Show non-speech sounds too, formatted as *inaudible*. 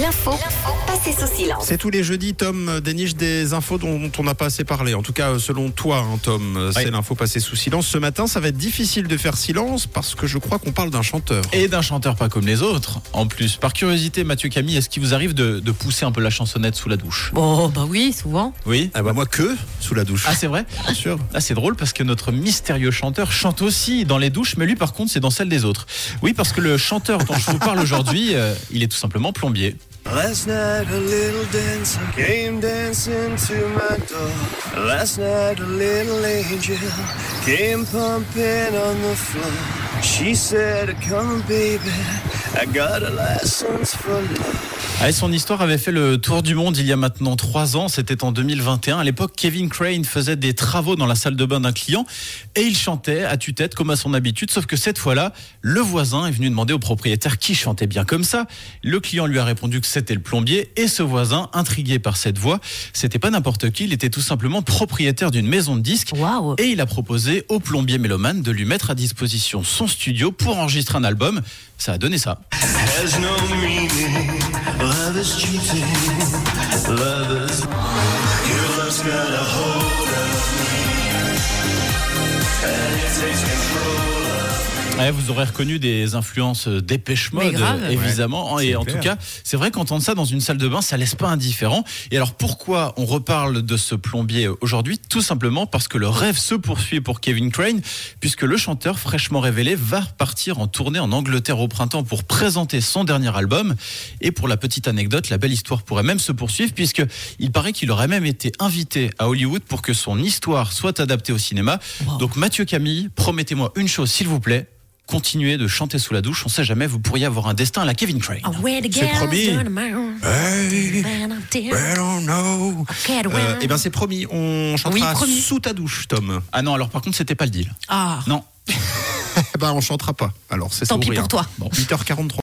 L'info passée sous silence. C'est tous les jeudis, Tom déniche des infos dont on n'a pas assez parlé. En tout cas, selon toi, hein, Tom, c'est Oui. l'info passée sous silence. Ce matin, ça va être difficile de faire silence parce que je crois qu'on parle d'un chanteur. Et d'un chanteur pas comme les autres. En plus, par curiosité, Mathieu Camille, est-ce qu'il vous arrive de, de pousser un peu la chansonnette sous la douche? Oh, bah oui, souvent. Oui Ah bah moi que sous la douche. Ah, c'est vrai? Bien sûr. Ah, c'est drôle parce que notre mystérieux chanteur chante aussi dans les douches, mais lui, par contre, c'est dans celle des autres. Oui, parce que le chanteur dont je vous parle aujourd'hui, euh, il est tout simplement plombier. Last night a little dancer came dancing to my door. Last night a little angel came pumping on the floor. She said, Come baby, I got a license for love. Et son histoire avait fait le tour du monde il y a maintenant trois ans. C'était en 2021. À l'époque, Kevin Crane faisait des travaux dans la salle de bain d'un client et il chantait à tue-tête comme à son habitude. Sauf que cette fois-là, le voisin est venu demander au propriétaire qui chantait bien comme ça. Le client lui a répondu que c'était le plombier et ce voisin, intrigué par cette voix, c'était pas n'importe qui. Il était tout simplement propriétaire d'une maison de disques. Et il a proposé au plombier mélomane de lui mettre à disposition son studio pour enregistrer un album. Ça a donné ça. Has no meaning. Love is cheating. Love is. Your love's got a hold of me. And it takes control. Ouais, vous aurez reconnu des influences dépêche Mais mode, grave. évidemment. et en clair. tout cas, c'est vrai qu'entendre ça dans une salle de bain, ça laisse pas indifférent. Et alors pourquoi on reparle de ce plombier aujourd'hui? Tout simplement parce que le rêve se poursuit pour Kevin Crane, puisque le chanteur fraîchement révélé va partir en tournée en Angleterre au printemps pour présenter son dernier album. Et pour la petite anecdote, la belle histoire pourrait même se poursuivre, puisque il paraît qu'il aurait même été invité à Hollywood pour que son histoire soit adaptée au cinéma. Wow. Donc Mathieu Camille, promettez-moi une chose, s'il vous plaît. Continuez de chanter sous la douche. On sait jamais, vous pourriez avoir un destin à la Kevin Crane. The C'est promis. Euh, eh ben c'est promis, on chantera Oui, promis. sous ta douche, Tom. Ah non, alors par contre, c'était pas le deal. Ah, Non. *laughs* Eh ben on chantera pas. Alors c'est tant pis rien. pour toi. Bon, 8h43.